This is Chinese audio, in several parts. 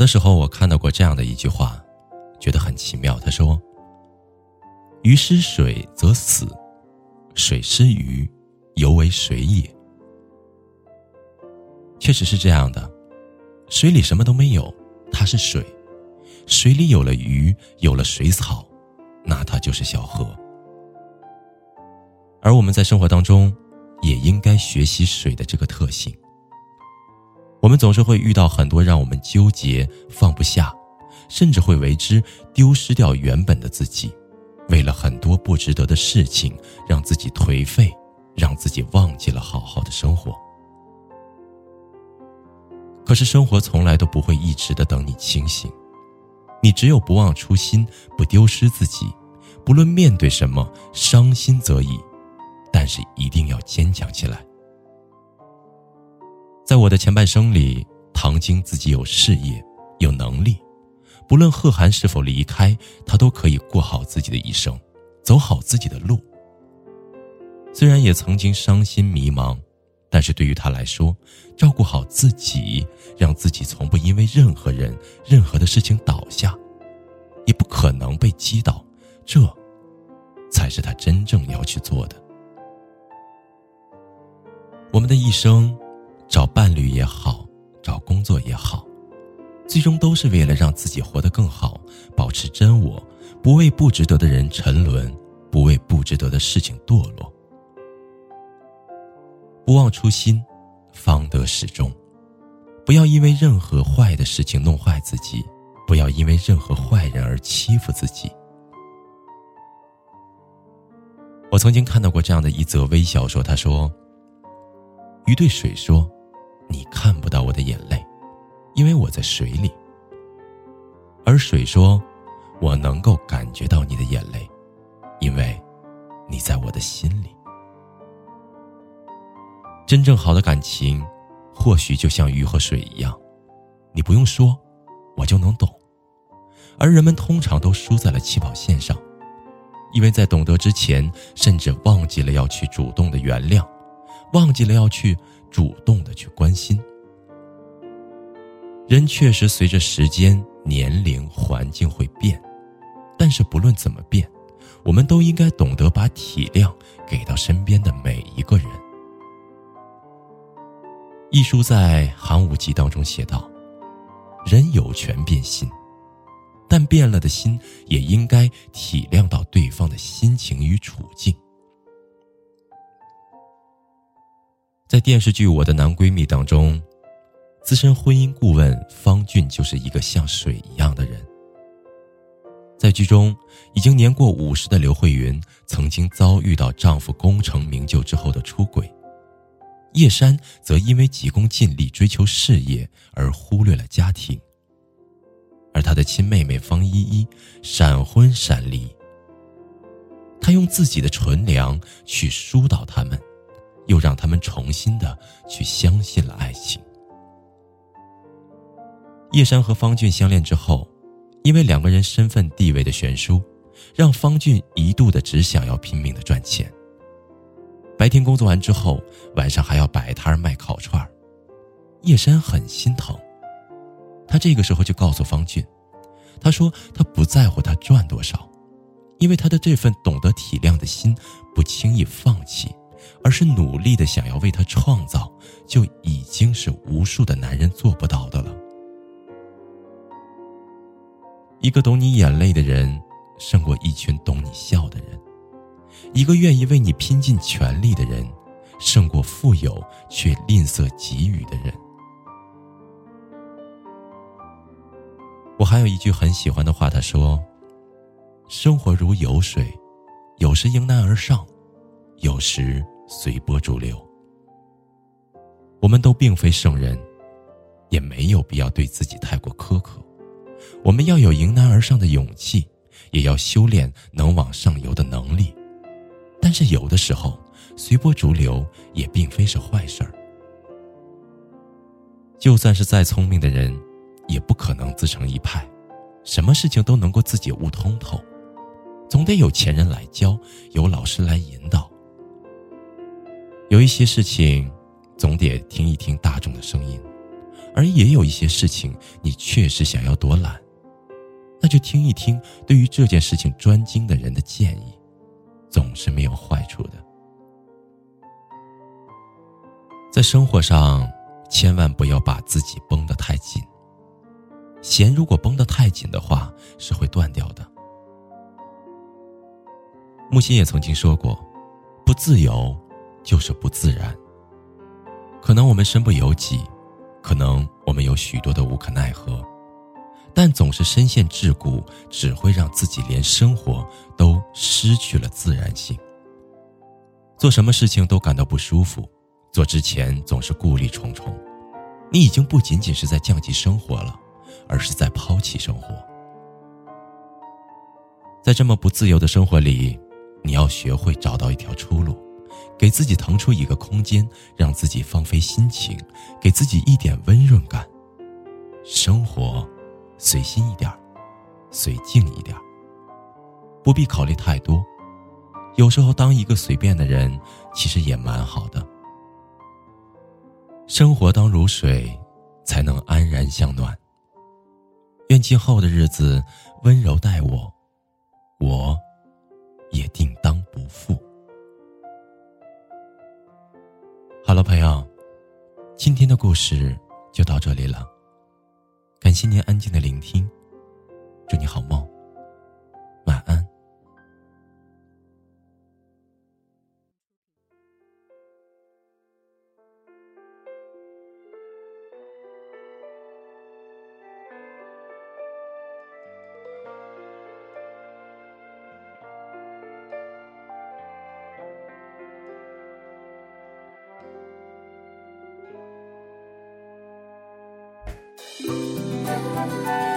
的时候，我看到过这样的一句话，觉得很奇妙。他说：“鱼失水则死，水失鱼，犹为水也。”确实是这样的，水里什么都没有，它是水；水里有了鱼，有了水草，那它就是小河。而我们在生活当中，也应该学习水的这个特性。我们总是会遇到很多让我们纠结、放不下，甚至会为之丢失掉原本的自己，为了很多不值得的事情，让自己颓废，让自己忘记了好好的生活。可是生活从来都不会一直的等你清醒，你只有不忘初心，不丢失自己，不论面对什么，伤心则已，但是一定要坚强起来。在我的前半生里，唐晶自己有事业，有能力，不论贺涵是否离开，她都可以过好自己的一生，走好自己的路。虽然也曾经伤心迷茫，但是对于他来说，照顾好自己，让自己从不因为任何人、任何的事情倒下，也不可能被击倒，这，才是他真正要去做的。我们的一生。找伴侣也好，找工作也好，最终都是为了让自己活得更好，保持真我，不为不值得的人沉沦，不为不值得的事情堕落。不忘初心，方得始终。不要因为任何坏的事情弄坏自己，不要因为任何坏人而欺负自己。我曾经看到过这样的一则微小说，他说：“鱼对水说。”看不到我的眼泪，因为我在水里。而水说：“我能够感觉到你的眼泪，因为你在我的心里。”真正好的感情，或许就像鱼和水一样，你不用说，我就能懂。而人们通常都输在了起跑线上，因为在懂得之前，甚至忘记了要去主动的原谅，忘记了要去。主动的去关心，人确实随着时间、年龄、环境会变，但是不论怎么变，我们都应该懂得把体谅给到身边的每一个人。一书在《寒武纪》当中写道：“人有权变心，但变了的心也应该体谅到对方的心情与处境。”在电视剧《我的男闺蜜》当中，资深婚姻顾问方俊就是一个像水一样的人。在剧中，已经年过五十的刘慧云曾经遭遇到丈夫功成名就之后的出轨，叶珊则因为急功近利追求事业而忽略了家庭，而她的亲妹妹方依依闪婚闪离，她用自己的纯良去疏导他们。又让他们重新的去相信了爱情。叶珊和方俊相恋之后，因为两个人身份地位的悬殊，让方俊一度的只想要拼命的赚钱。白天工作完之后，晚上还要摆摊卖烤串叶珊很心疼，他这个时候就告诉方俊，他说他不在乎他赚多少，因为他的这份懂得体谅的心，不轻易放弃。而是努力的想要为他创造，就已经是无数的男人做不到的了。一个懂你眼泪的人，胜过一群懂你笑的人；一个愿意为你拼尽全力的人，胜过富有却吝啬给予的人。我还有一句很喜欢的话，他说：“生活如有水，有时迎难而上，有时。”随波逐流。我们都并非圣人，也没有必要对自己太过苛刻。我们要有迎难而上的勇气，也要修炼能往上游的能力。但是有的时候，随波逐流也并非是坏事儿。就算是再聪明的人，也不可能自成一派，什么事情都能够自己悟通透。总得有前人来教，有老师来引导。有一些事情，总得听一听大众的声音，而也有一些事情，你确实想要躲懒，那就听一听对于这件事情专精的人的建议，总是没有坏处的。在生活上，千万不要把自己绷得太紧。弦如果绷得太紧的话，是会断掉的。木心也曾经说过：“不自由，就是不自然。”可能我们身不由己，可能我们有许多的无可奈何，但总是深陷桎梏，只会让自己连生活都失去了自然性。做什么事情都感到不舒服，做之前总是顾虑重重。你已经不仅仅是在降级生活了，而是在抛弃生活。在这么不自由的生活里。你要学会找到一条出路，给自己腾出一个空间，让自己放飞心情，给自己一点温润感。生活，随心一点随静一点不必考虑太多。有时候，当一个随便的人，其实也蛮好的。生活当如水，才能安然向暖。愿今后的日子温柔待我，我。也定当不负。好了，朋友，今天的故事就到这里了。感谢您安静的聆听，祝你好梦。追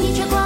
你却光。